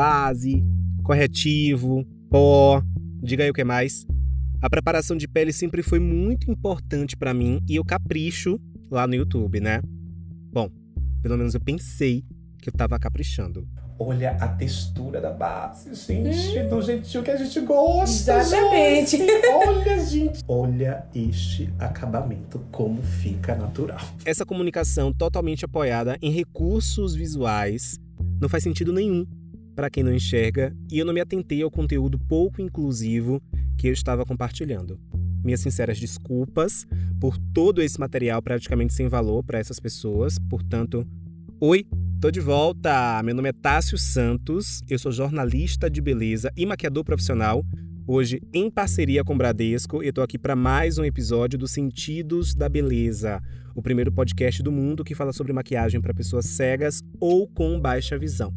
base, corretivo, pó, diga aí o que mais. A preparação de pele sempre foi muito importante para mim e eu capricho lá no YouTube, né? Bom, pelo menos eu pensei que eu tava caprichando. Olha a textura da base, gente, hum. do jeitinho que a gente gosta. Exatamente. Gente. Olha, gente. Olha este acabamento, como fica natural. Essa comunicação totalmente apoiada em recursos visuais não faz sentido nenhum para quem não enxerga e eu não me atentei ao conteúdo pouco inclusivo que eu estava compartilhando. Minhas sinceras desculpas por todo esse material praticamente sem valor para essas pessoas. Portanto, oi, tô de volta. Meu nome é Tássio Santos, eu sou jornalista de beleza e maquiador profissional. Hoje, em parceria com o Bradesco, eu tô aqui para mais um episódio do Sentidos da Beleza, o primeiro podcast do mundo que fala sobre maquiagem para pessoas cegas ou com baixa visão.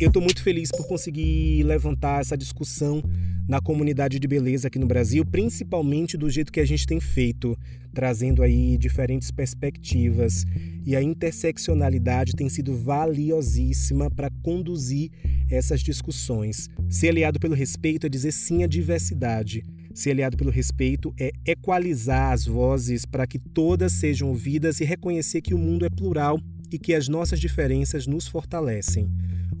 Eu estou muito feliz por conseguir levantar essa discussão na comunidade de beleza aqui no Brasil, principalmente do jeito que a gente tem feito, trazendo aí diferentes perspectivas. E a interseccionalidade tem sido valiosíssima para conduzir essas discussões. Ser aliado pelo respeito é dizer sim à diversidade. Ser aliado pelo respeito é equalizar as vozes para que todas sejam ouvidas e reconhecer que o mundo é plural e que as nossas diferenças nos fortalecem.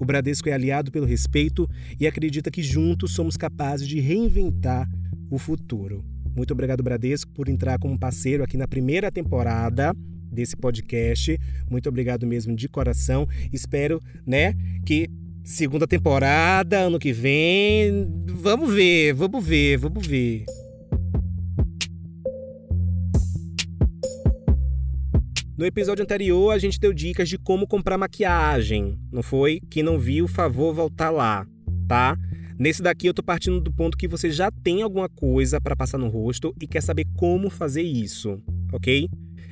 O Bradesco é aliado pelo respeito e acredita que juntos somos capazes de reinventar o futuro. Muito obrigado, Bradesco, por entrar como parceiro aqui na primeira temporada desse podcast. Muito obrigado mesmo de coração. Espero, né, que segunda temporada, ano que vem, vamos ver, vamos ver, vamos ver. No episódio anterior, a gente deu dicas de como comprar maquiagem, não foi? Quem não viu, favor voltar lá, tá? Nesse daqui eu tô partindo do ponto que você já tem alguma coisa para passar no rosto e quer saber como fazer isso, ok?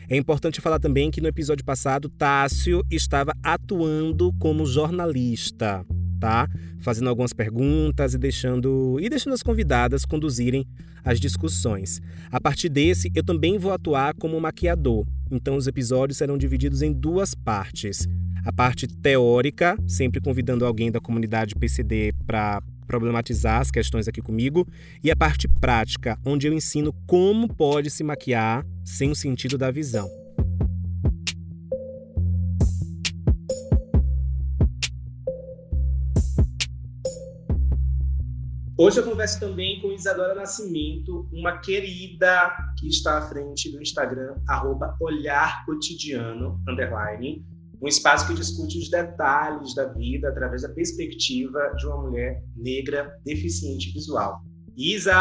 É importante falar também que no episódio passado, Tássio estava atuando como jornalista, tá? Fazendo algumas perguntas e deixando e deixando as convidadas conduzirem as discussões. A partir desse, eu também vou atuar como maquiador. Então os episódios serão divididos em duas partes. A parte teórica, sempre convidando alguém da comunidade PCD para problematizar as questões aqui comigo, e a parte prática, onde eu ensino como pode se maquiar sem o sentido da visão. Hoje eu converso também com Isadora Nascimento, uma querida que está à frente do Instagram, arroba Olhar Cotidiano, underline, um espaço que discute os detalhes da vida através da perspectiva de uma mulher negra deficiente visual. Isa,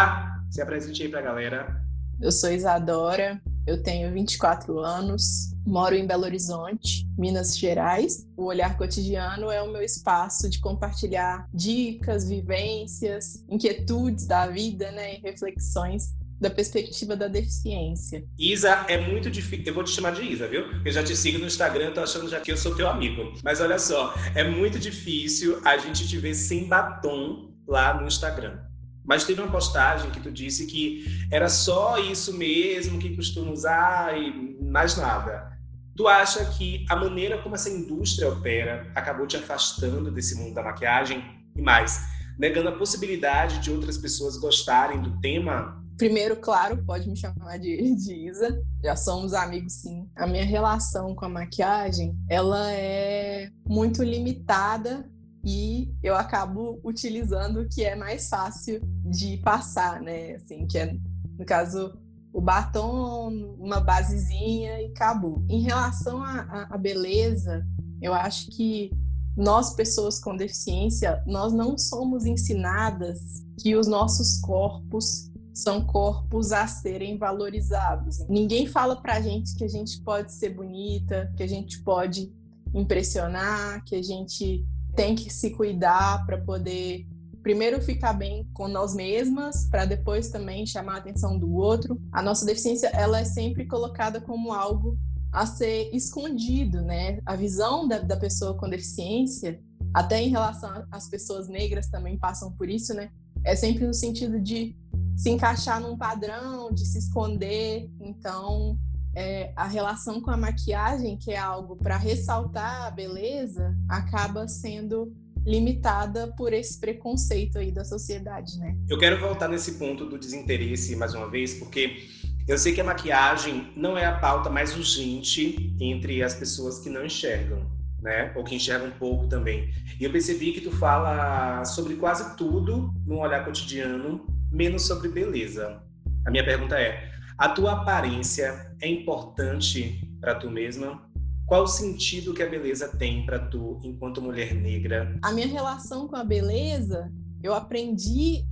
se apresente aí para a galera. Eu sou Isadora, eu tenho 24 anos, moro em Belo Horizonte, Minas Gerais. O Olhar Cotidiano é o meu espaço de compartilhar dicas, vivências, inquietudes da vida, né, e reflexões da perspectiva da deficiência. Isa, é muito difícil. Eu vou te chamar de Isa, viu? Eu já te sigo no Instagram, tô achando já que eu sou teu amigo. Mas olha só, é muito difícil a gente te ver sem batom lá no Instagram. Mas teve uma postagem que tu disse que era só isso mesmo que costuma usar e mais nada. Tu acha que a maneira como essa indústria opera acabou te afastando desse mundo da maquiagem e mais, negando a possibilidade de outras pessoas gostarem do tema? Primeiro, claro, pode me chamar de, de Isa. Já somos amigos, sim. A minha relação com a maquiagem, ela é muito limitada e eu acabo utilizando o que é mais fácil de passar, né? Assim, que é, no caso, o batom, uma basezinha e acabou. Em relação à beleza, eu acho que nós, pessoas com deficiência, nós não somos ensinadas que os nossos corpos são corpos a serem valorizados. Ninguém fala pra gente que a gente pode ser bonita, que a gente pode impressionar, que a gente tem que se cuidar para poder primeiro ficar bem com nós mesmas, para depois também chamar a atenção do outro. A nossa deficiência ela é sempre colocada como algo a ser escondido, né? A visão da, da pessoa com deficiência, até em relação às pessoas negras também passam por isso, né? É sempre no sentido de se encaixar num padrão, de se esconder. Então, é, a relação com a maquiagem, que é algo para ressaltar a beleza, acaba sendo limitada por esse preconceito aí da sociedade, né? Eu quero voltar nesse ponto do desinteresse mais uma vez, porque eu sei que a maquiagem não é a pauta mais urgente entre as pessoas que não enxergam, né? Ou que enxergam um pouco também. E eu percebi que tu fala sobre quase tudo no olhar cotidiano, menos sobre beleza. A minha pergunta é: a tua aparência é importante para tu mesma? Qual o sentido que a beleza tem para tu enquanto mulher negra? A minha relação com a beleza, eu aprendi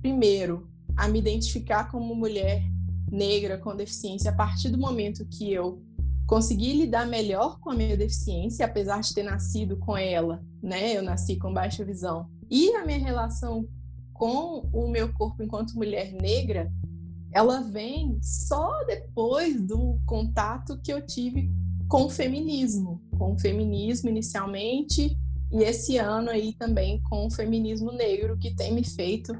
primeiro a me identificar como mulher negra com deficiência a partir do momento que eu consegui lidar melhor com a minha deficiência, apesar de ter nascido com ela, né? Eu nasci com baixa visão. E a minha relação com o meu corpo enquanto mulher negra, ela vem só depois do contato que eu tive com o feminismo, com o feminismo inicialmente e esse ano aí também com o feminismo negro que tem me feito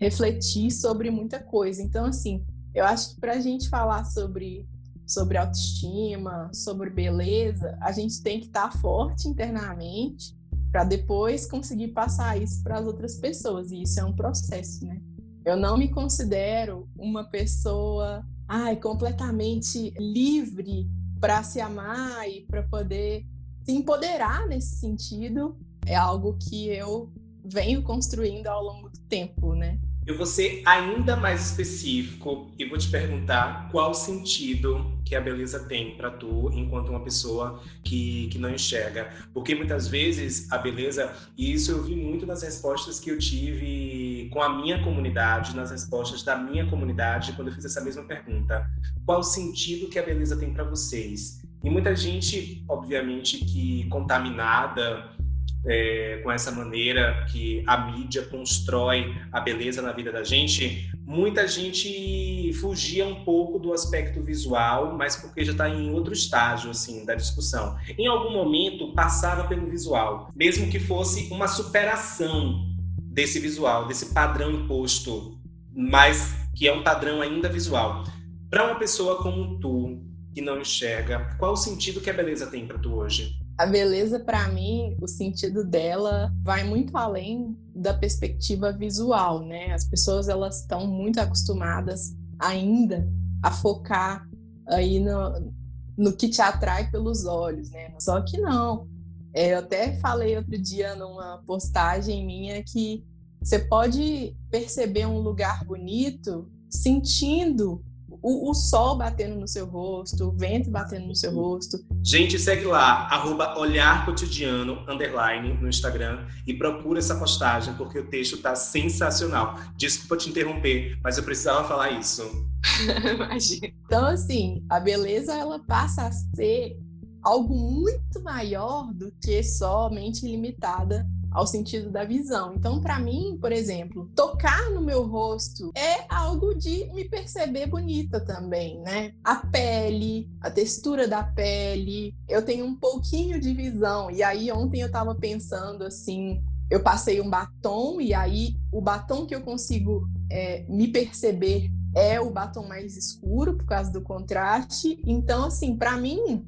refletir sobre muita coisa. Então assim, eu acho que para a gente falar sobre sobre autoestima, sobre beleza, a gente tem que estar tá forte internamente para depois conseguir passar isso para as outras pessoas. E isso é um processo, né? Eu não me considero uma pessoa ai, completamente livre para se amar e para poder se empoderar nesse sentido é algo que eu venho construindo ao longo do tempo, né? Eu vou ser ainda mais específico e vou te perguntar qual sentido que a beleza tem para tu enquanto uma pessoa que, que não enxerga. Porque muitas vezes a beleza, e isso eu vi muito nas respostas que eu tive com a minha comunidade, nas respostas da minha comunidade, quando eu fiz essa mesma pergunta. Qual sentido que a beleza tem para vocês? E muita gente, obviamente, que contaminada é, com essa maneira que a mídia constrói a beleza na vida da gente, muita gente fugia um pouco do aspecto visual, mas porque já está em outro estágio assim da discussão. Em algum momento passava pelo visual, mesmo que fosse uma superação desse visual, desse padrão imposto, mas que é um padrão ainda visual. Para uma pessoa como tu, que não enxerga, qual o sentido que a beleza tem para tu hoje? A beleza, para mim, o sentido dela vai muito além da perspectiva visual, né? As pessoas elas estão muito acostumadas ainda a focar aí no, no que te atrai pelos olhos, né? Só que não. É, eu até falei outro dia numa postagem minha que você pode perceber um lugar bonito sentindo o, o, sol batendo no seu rosto, o vento batendo no seu rosto. Gente, segue lá, arroba Olhar Cotidiano, underline, no Instagram, e procura essa postagem, porque o texto tá sensacional. Desculpa te interromper, mas eu precisava falar isso. Imagina. Então, assim, a beleza, ela passa a ser algo muito maior do que somente limitada ao sentido da visão. Então, para mim, por exemplo, tocar no meu rosto é algo de me perceber bonita também, né? A pele, a textura da pele, eu tenho um pouquinho de visão. E aí ontem eu tava pensando assim, eu passei um batom e aí o batom que eu consigo é, me perceber é o batom mais escuro por causa do contraste. Então, assim, para mim,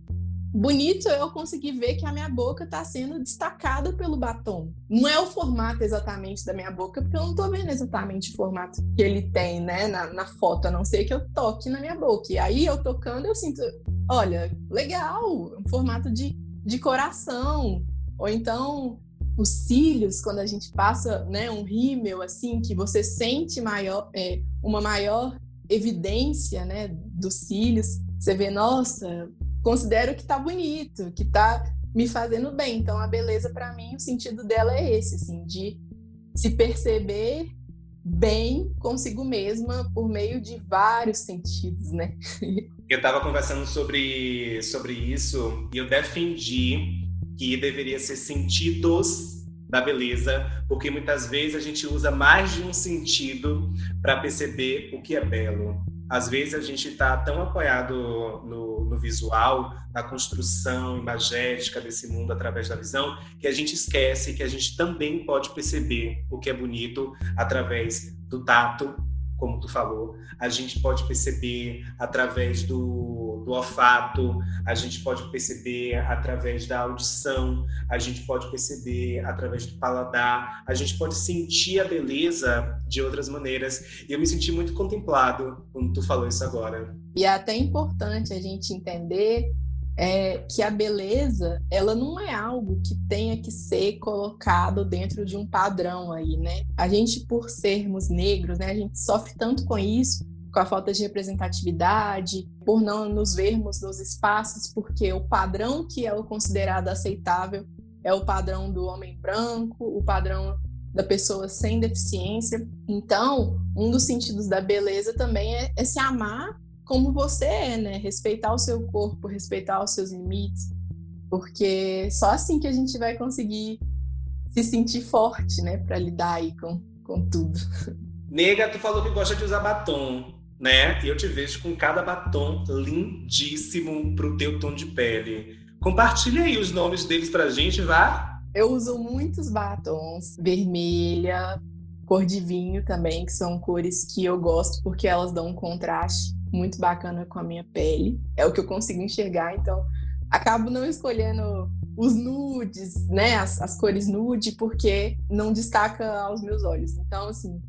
bonito eu conseguir ver que a minha boca está sendo destacada pelo batom. Não é o formato exatamente da minha boca, porque eu não estou vendo exatamente o formato que ele tem, né, na, na, foto, a não ser que eu toque na minha boca. E aí eu tocando, eu sinto, olha, legal, um formato de, de coração. Ou então os cílios, quando a gente passa, né, um rímel assim, que você sente maior, é, uma maior evidência, né, dos cílios. Você vê, nossa, considero que tá bonito, que tá me fazendo bem. Então a beleza para mim, o sentido dela é esse, assim, de se perceber bem consigo mesma por meio de vários sentidos, né? Eu estava conversando sobre, sobre isso e eu defendi que deveria ser sentidos da beleza, porque muitas vezes a gente usa mais de um sentido para perceber o que é belo às vezes a gente está tão apoiado no, no, visual, na construção imagética desse mundo através da visão, que a gente esquece que a gente também pode perceber o que é bonito através do tato, como tu falou, a gente pode perceber através do, do, olfato, a gente pode perceber através da audição, a gente pode perceber através do paladar, a gente pode sentir a beleza de outras maneiras. E eu me senti muito contemplado quando tu falou isso agora. E é até importante a gente entender é, que a beleza ela não é algo que tenha que ser colocado dentro de um padrão aí, né? A gente, por sermos negros, né, a gente sofre tanto com isso, com a falta de representatividade, por não nos vermos nos espaços, porque o padrão que é o considerado aceitável é o padrão do homem branco, o padrão da pessoa sem deficiência. Então, um dos sentidos da beleza também é, é se amar como você é, né? Respeitar o seu corpo, respeitar os seus limites, porque só assim que a gente vai conseguir se sentir forte, né, para lidar aí com, com tudo. Nega, tu falou que gosta de usar batom, né? E eu te vejo com cada batom lindíssimo pro teu tom de pele. Compartilha aí os nomes deles pra gente, vá. Eu uso muitos batons, vermelha, cor de vinho também, que são cores que eu gosto porque elas dão um contraste muito bacana com a minha pele. É o que eu consigo enxergar, então acabo não escolhendo os nudes, né, as, as cores nude, porque não destaca aos meus olhos. Então, assim,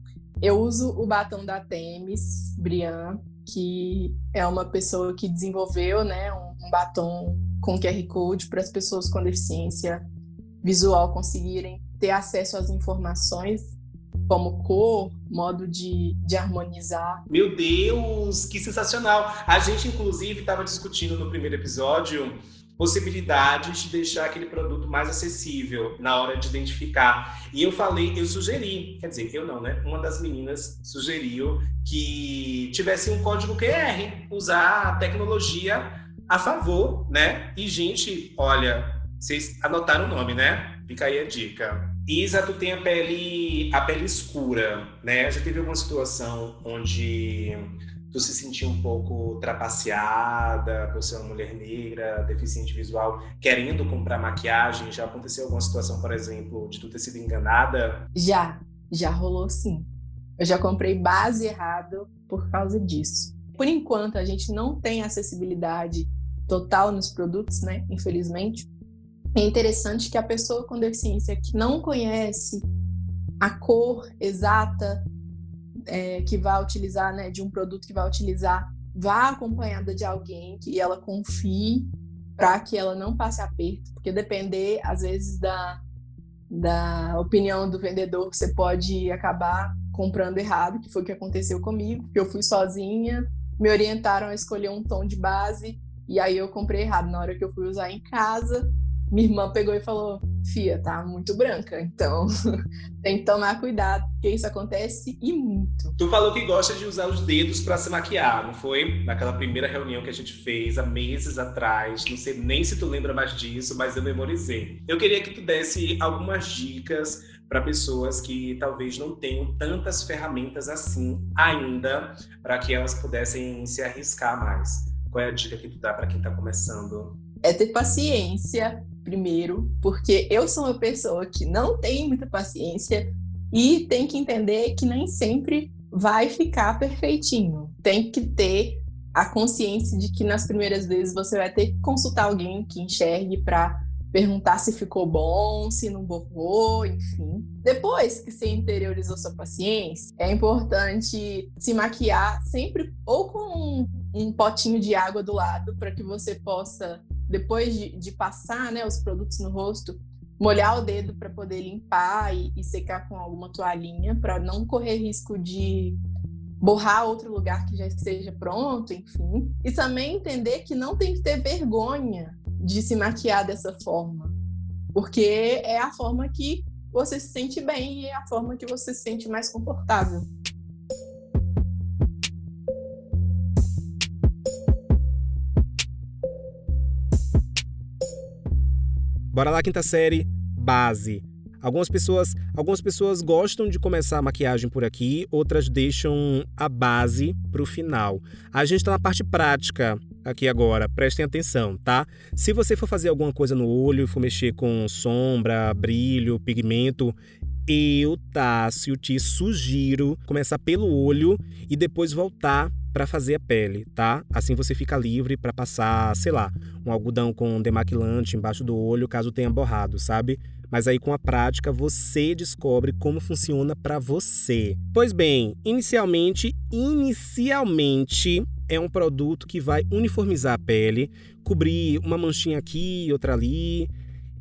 eu uso o batom da Temis, Brian, que é uma pessoa que desenvolveu, né, um, batom com QR Code para as pessoas com deficiência visual conseguirem ter acesso às informações como cor, modo de, de harmonizar. Meu Deus, que sensacional! A gente, inclusive, estava discutindo no primeiro episódio possibilidades de deixar aquele produto mais acessível na hora de identificar. E eu falei, eu sugeri, quer dizer, eu não, né? Uma das meninas sugeriu que tivesse um código QR, usar a tecnologia a favor, né? E gente, olha, vocês anotaram o nome, né? Fica aí a dica. Isa, tu tem a pele, a pele escura, né? Já teve alguma situação onde tu se sentiu um pouco trapaceada por ser uma mulher negra, deficiente visual, querendo comprar maquiagem? Já aconteceu alguma situação, por exemplo, de tu ter sido enganada? Já, já rolou sim. Eu já comprei base errado por causa disso. Por enquanto, a gente não tem acessibilidade total nos produtos, né? Infelizmente é interessante que a pessoa com deficiência que não conhece a cor exata é, que vai utilizar, né, de um produto que vai utilizar, vá acompanhada de alguém que ela confie para que ela não passe aperto, porque depender às vezes da, da opinião do vendedor, você pode acabar comprando errado, que foi o que aconteceu comigo, porque eu fui sozinha, me orientaram a escolher um tom de base e aí eu comprei errado. Na hora que eu fui usar em casa minha irmã pegou e falou: Fia, tá muito branca, então tem que tomar cuidado, porque isso acontece e muito. Tu falou que gosta de usar os dedos para se maquiar, não foi? Naquela primeira reunião que a gente fez há meses atrás, não sei nem se tu lembra mais disso, mas eu memorizei. Eu queria que tu desse algumas dicas para pessoas que talvez não tenham tantas ferramentas assim ainda, para que elas pudessem se arriscar mais. Qual é a dica que tu dá para quem está começando? É ter paciência, primeiro, porque eu sou uma pessoa que não tem muita paciência e tem que entender que nem sempre vai ficar perfeitinho. Tem que ter a consciência de que nas primeiras vezes você vai ter que consultar alguém que enxergue para perguntar se ficou bom, se não borrou, enfim. Depois que você interiorizou sua paciência, é importante se maquiar sempre ou com um potinho de água do lado para que você possa depois de, de passar né, os produtos no rosto, molhar o dedo para poder limpar e, e, secar com alguma toalhinha, para não correr risco de borrar outro lugar que já esteja pronto, enfim. E também entender que não tem que ter vergonha de se maquiar dessa forma, porque é a forma que você se sente bem e é a forma que você se sente mais confortável. Bora lá, quinta série, base. Algumas pessoas, algumas pessoas gostam de começar a maquiagem por aqui, outras deixam a base para o final. A gente está na parte prática aqui agora, prestem atenção, tá? Se você for fazer alguma coisa no olho, for mexer com sombra, brilho, pigmento, eu, Tássio, te sugiro começar pelo olho e depois voltar para fazer a pele, tá? Assim você fica livre para passar, sei lá, um algodão com demaquilante embaixo do olho caso tenha borrado, sabe? Mas aí com a prática você descobre como funciona para você. Pois bem, inicialmente, inicialmente é um produto que vai uniformizar a pele, cobrir uma manchinha aqui, outra ali,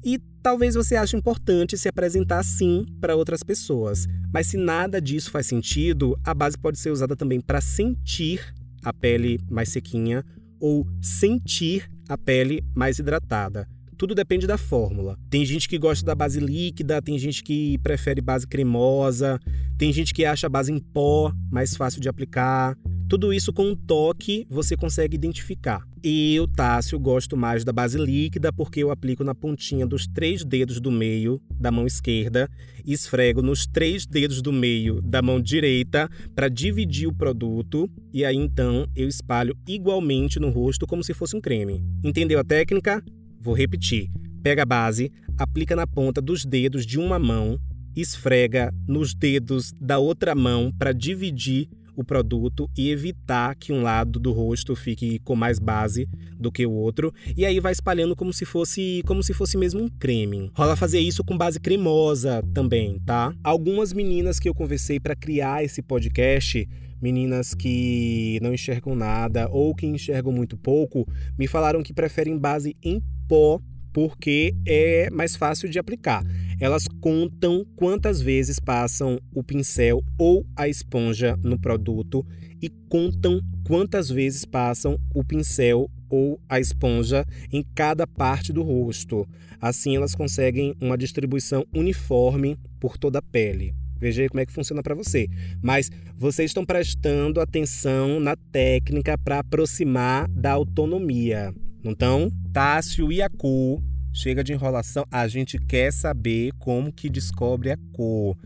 e talvez você ache importante se apresentar assim para outras pessoas. Mas se nada disso faz sentido, a base pode ser usada também para sentir a pele mais sequinha ou sentir a pele mais hidratada. Tudo depende da fórmula. Tem gente que gosta da base líquida, tem gente que prefere base cremosa, tem gente que acha a base em pó mais fácil de aplicar. Tudo isso com um toque você consegue identificar. Eu, Tássio, gosto mais da base líquida porque eu aplico na pontinha dos três dedos do meio da mão esquerda e esfrego nos três dedos do meio da mão direita para dividir o produto e aí então eu espalho igualmente no rosto como se fosse um creme. Entendeu a técnica? Vou repetir. Pega a base, aplica na ponta dos dedos de uma mão, esfrega nos dedos da outra mão para dividir o produto e evitar que um lado do rosto fique com mais base do que o outro e aí vai espalhando como se fosse como se fosse mesmo um creme. Rola fazer isso com base cremosa também, tá? Algumas meninas que eu conversei para criar esse podcast meninas que não enxergam nada ou que enxergam muito pouco me falaram que preferem base em pó porque é mais fácil de aplicar. Elas contam quantas vezes passam o pincel ou a esponja no produto e contam quantas vezes passam o pincel ou a esponja em cada parte do rosto. Assim, elas conseguem uma distribuição uniforme por toda a pele. Veja aí como é que funciona para você. Mas vocês estão prestando atenção na técnica para aproximar da autonomia, não estão? Tássio e a cor, chega de enrolação. A gente quer saber como que descobre a cor.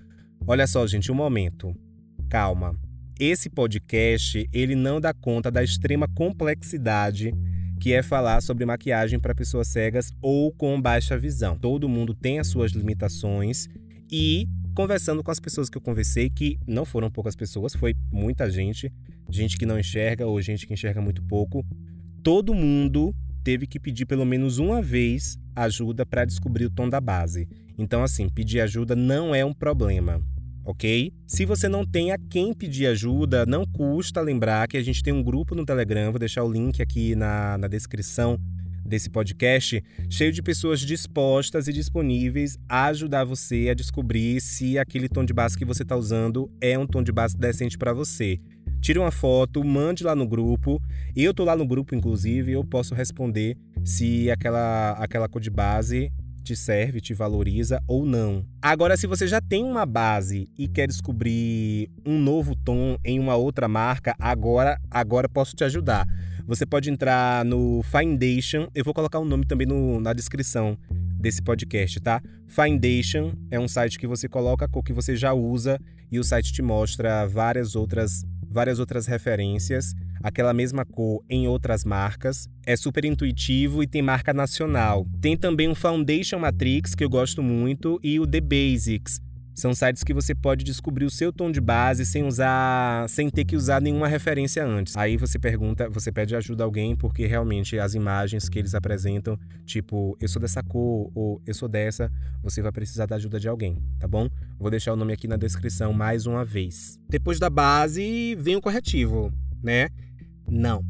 Olha só, gente, um momento. Calma. Esse podcast, ele não dá conta da extrema complexidade que é falar sobre maquiagem para pessoas cegas ou com baixa visão. Todo mundo tem as suas limitações e conversando com as pessoas que eu conversei, que não foram poucas pessoas, foi muita gente, gente que não enxerga ou gente que enxerga muito pouco, todo mundo teve que pedir pelo menos uma vez ajuda para descobrir o tom da base. Então, assim, pedir ajuda não é um problema, ok? Se você não tem a quem pedir ajuda, não custa lembrar que a gente tem um grupo no Telegram, vou deixar o link aqui na, na descrição desse podcast, cheio de pessoas dispostas e disponíveis a ajudar você a descobrir se aquele tom de base que você está usando é um tom de base decente para você. Tire uma foto, mande lá no grupo. Eu tô lá no grupo, inclusive, eu posso responder se aquela, aquela cor de base te serve, te valoriza ou não. Agora, se você já tem uma base e quer descobrir um novo tom em uma outra marca, agora, agora posso te ajudar. Você pode entrar no Foundation, eu vou colocar o um nome também no, na descrição desse podcast, tá? Foundation é um site que você coloca a cor que você já usa e o site te mostra várias outras várias outras referências, aquela mesma cor em outras marcas. É super intuitivo e tem marca nacional. Tem também o Foundation Matrix, que eu gosto muito, e o The Basics, são sites que você pode descobrir o seu tom de base sem usar, sem ter que usar nenhuma referência antes. Aí você pergunta, você pede ajuda a alguém porque realmente as imagens que eles apresentam, tipo, eu sou dessa cor ou eu sou dessa, você vai precisar da ajuda de alguém, tá bom? Vou deixar o nome aqui na descrição mais uma vez. Depois da base, vem o corretivo, né? Não.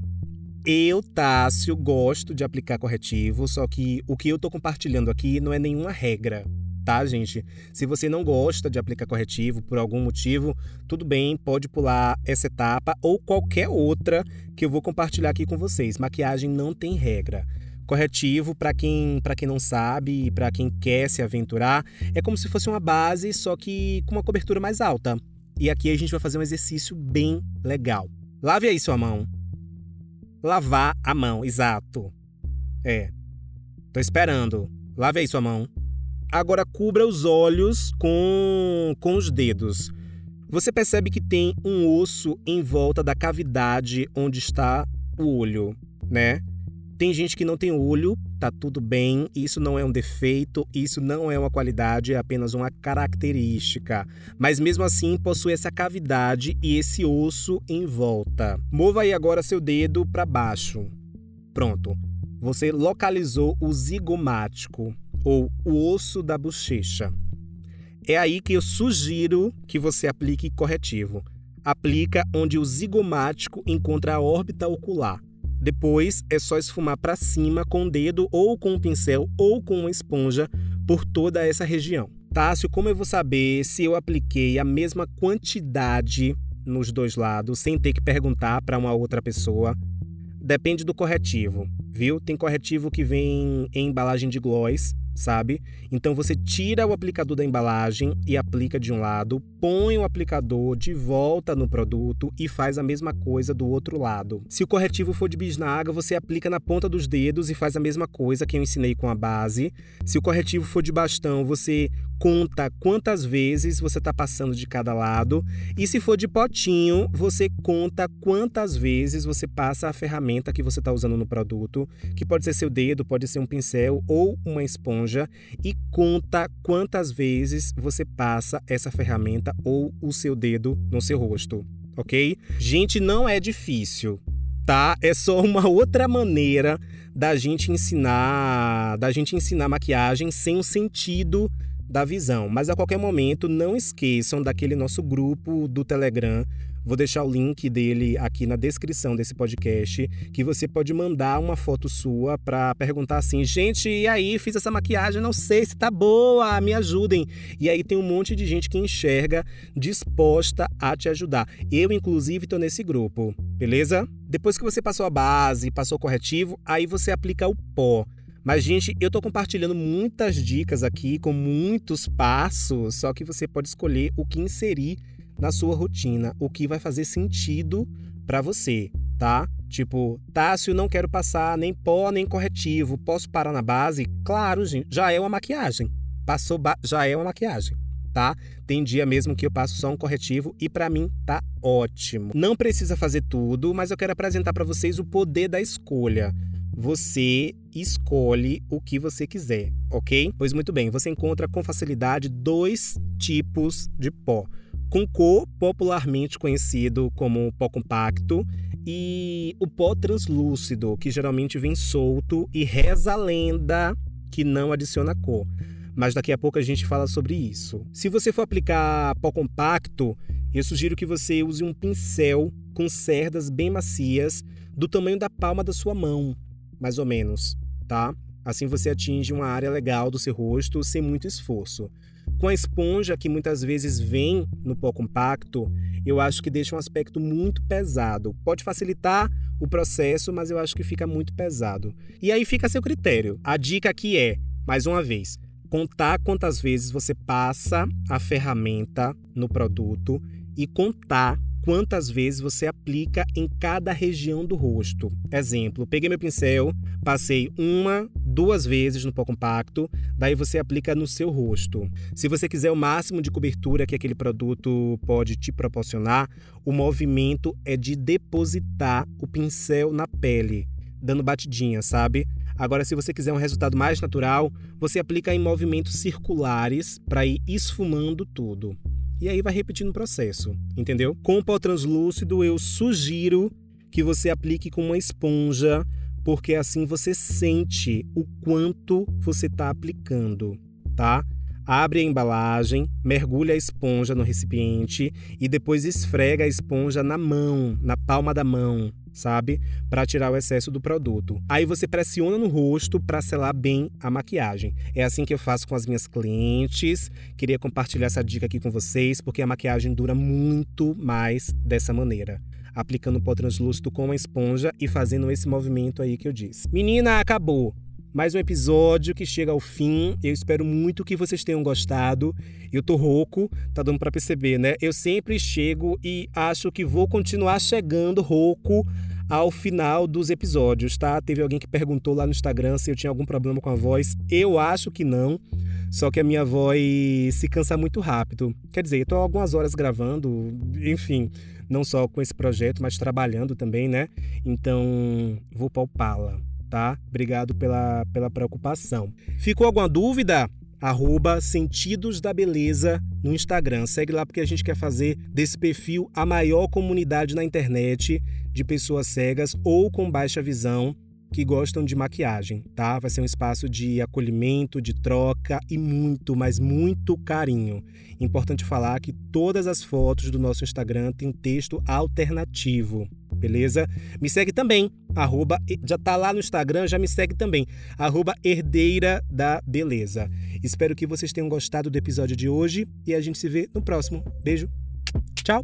Eu, Tássio, gosto de aplicar corretivo, só que o que eu tô compartilhando aqui não é nenhuma regra, tá, gente? Se você não gosta de aplicar corretivo por algum motivo, tudo bem, pode pular essa etapa ou qualquer outra que eu vou compartilhar aqui com vocês. Maquiagem não tem regra. Corretivo, para quem, quem não sabe, para quem quer se aventurar, é como se fosse uma base, só que com uma cobertura mais alta. E aqui a gente vai fazer um exercício bem legal. Lave aí sua mão. Lavar a mão, exato. É. Tô esperando. Lave aí sua mão. Agora cubra os olhos com, com os dedos. Você percebe que tem um osso em volta da cavidade onde está o olho, né? Tem gente que não tem olho, tá tudo bem, isso não é um defeito, isso não é uma qualidade, é apenas uma característica. Mas mesmo assim possui essa cavidade e esse osso em volta. Mova aí agora seu dedo para baixo. Pronto. Você localizou o zigomático ou o osso da bochecha. É aí que eu sugiro que você aplique corretivo. Aplica onde o zigomático encontra a órbita ocular. Depois é só esfumar para cima com o dedo ou com um pincel ou com uma esponja por toda essa região. Tássio, como eu vou saber se eu apliquei a mesma quantidade nos dois lados sem ter que perguntar para uma outra pessoa? Depende do corretivo, viu? Tem corretivo que vem em embalagem de gloss sabe? Então você tira o aplicador da embalagem e aplica de um lado, põe o aplicador de volta no produto e faz a mesma coisa do outro lado. Se o corretivo for de bisnaga, você aplica na ponta dos dedos e faz a mesma coisa que eu ensinei com a base. Se o corretivo for de bastão, você conta quantas vezes você está passando de cada lado. E se for de potinho, você conta quantas vezes você passa a ferramenta que você está usando no produto, que pode ser seu dedo, pode ser um pincel ou uma esponja, e conta quantas vezes você passa essa ferramenta ou o seu dedo no seu rosto, ok? Gente, não é difícil tá? É só uma outra maneira da gente ensinar, da gente ensinar maquiagem sem um sentido da visão. Mas a qualquer momento, não esqueçam daquele nosso grupo do Telegram. Vou deixar o link dele aqui na descrição desse podcast, que você pode mandar uma foto sua para perguntar assim: "Gente, e aí, fiz essa maquiagem, não sei se tá boa, me ajudem". E aí tem um monte de gente que enxerga disposta a te ajudar. Eu inclusive tô nesse grupo, beleza? Depois que você passou a base, passou o corretivo, aí você aplica o pó. Mas, gente, eu estou compartilhando muitas dicas aqui com muitos passos, só que você pode escolher o que inserir na sua rotina, o que vai fazer sentido para você, tá? Tipo, Tássio, não quero passar nem pó nem corretivo, posso parar na base? Claro, gente, já é uma maquiagem. Passou, já é uma maquiagem, tá? Tem dia mesmo que eu passo só um corretivo e para mim tá ótimo. Não precisa fazer tudo, mas eu quero apresentar para vocês o poder da escolha você escolhe o que você quiser, ok? Pois muito bem, você encontra com facilidade dois tipos de pó. Com cor, popularmente conhecido como pó compacto, e o pó translúcido, que geralmente vem solto e reza a lenda que não adiciona cor. Mas daqui a pouco a gente fala sobre isso. Se você for aplicar pó compacto, eu sugiro que você use um pincel com cerdas bem macias, do tamanho da palma da sua mão, mais ou menos, tá? Assim você atinge uma área legal do seu rosto sem muito esforço. Com a esponja, que muitas vezes vem no pó compacto, eu acho que deixa um aspecto muito pesado. Pode facilitar o processo, mas eu acho que fica muito pesado. E aí fica a seu critério. A dica aqui é, mais uma vez, contar quantas vezes você passa a ferramenta no produto e contar quantas vezes você aplica em cada região do rosto. Exemplo, peguei meu pincel, passei uma, duas vezes no pó compacto, daí você aplica no seu rosto. Se você quiser o máximo de cobertura que aquele produto pode te proporcionar, o movimento é de depositar o pincel na pele, dando batidinha, sabe? Agora, se você quiser um resultado mais natural, você aplica em movimentos circulares para ir esfumando tudo. E aí vai repetindo o processo, entendeu? Com o pó translúcido, eu sugiro que você aplique com uma esponja, porque assim você sente o quanto você está aplicando, tá? Abre a embalagem, mergulha a esponja no recipiente e depois esfrega a esponja na mão, na palma da mão, sabe? Para tirar o excesso do produto. Aí você pressiona no rosto para selar bem a maquiagem. É assim que eu faço com as minhas clientes. Queria compartilhar essa dica aqui com vocês, porque a maquiagem dura muito mais dessa maneira aplicando o pó translúcido com uma esponja e fazendo esse movimento aí que eu disse. Menina, acabou! Mais um episódio que chega ao fim. Eu espero muito que vocês tenham gostado. Eu tô rouco, tá dando para perceber, né? Eu sempre chego e acho que vou continuar chegando rouco ao final dos episódios, tá? Teve alguém que perguntou lá no Instagram se eu tinha algum problema com a voz. Eu acho que não. Só que a minha voz se cansa muito rápido. Quer dizer, eu tô algumas horas gravando, enfim, não só com esse projeto, mas trabalhando também, né? Então, vou poupá-la tá? Obrigado pela, pela preocupação. Ficou alguma dúvida? Arroba Sentidos da Beleza no Instagram. Segue lá porque a gente quer fazer desse perfil a maior comunidade na internet de pessoas cegas ou com baixa visão que gostam de maquiagem, tá? Vai ser um espaço de acolhimento, de troca e muito, mas muito carinho. Importante falar que todas as fotos do nosso Instagram têm texto alternativo, beleza? Me segue também, arroba, já tá lá no Instagram, já me segue também, arroba herdeira da beleza. Espero que vocês tenham gostado do episódio de hoje e a gente se vê no próximo. Beijo, tchau!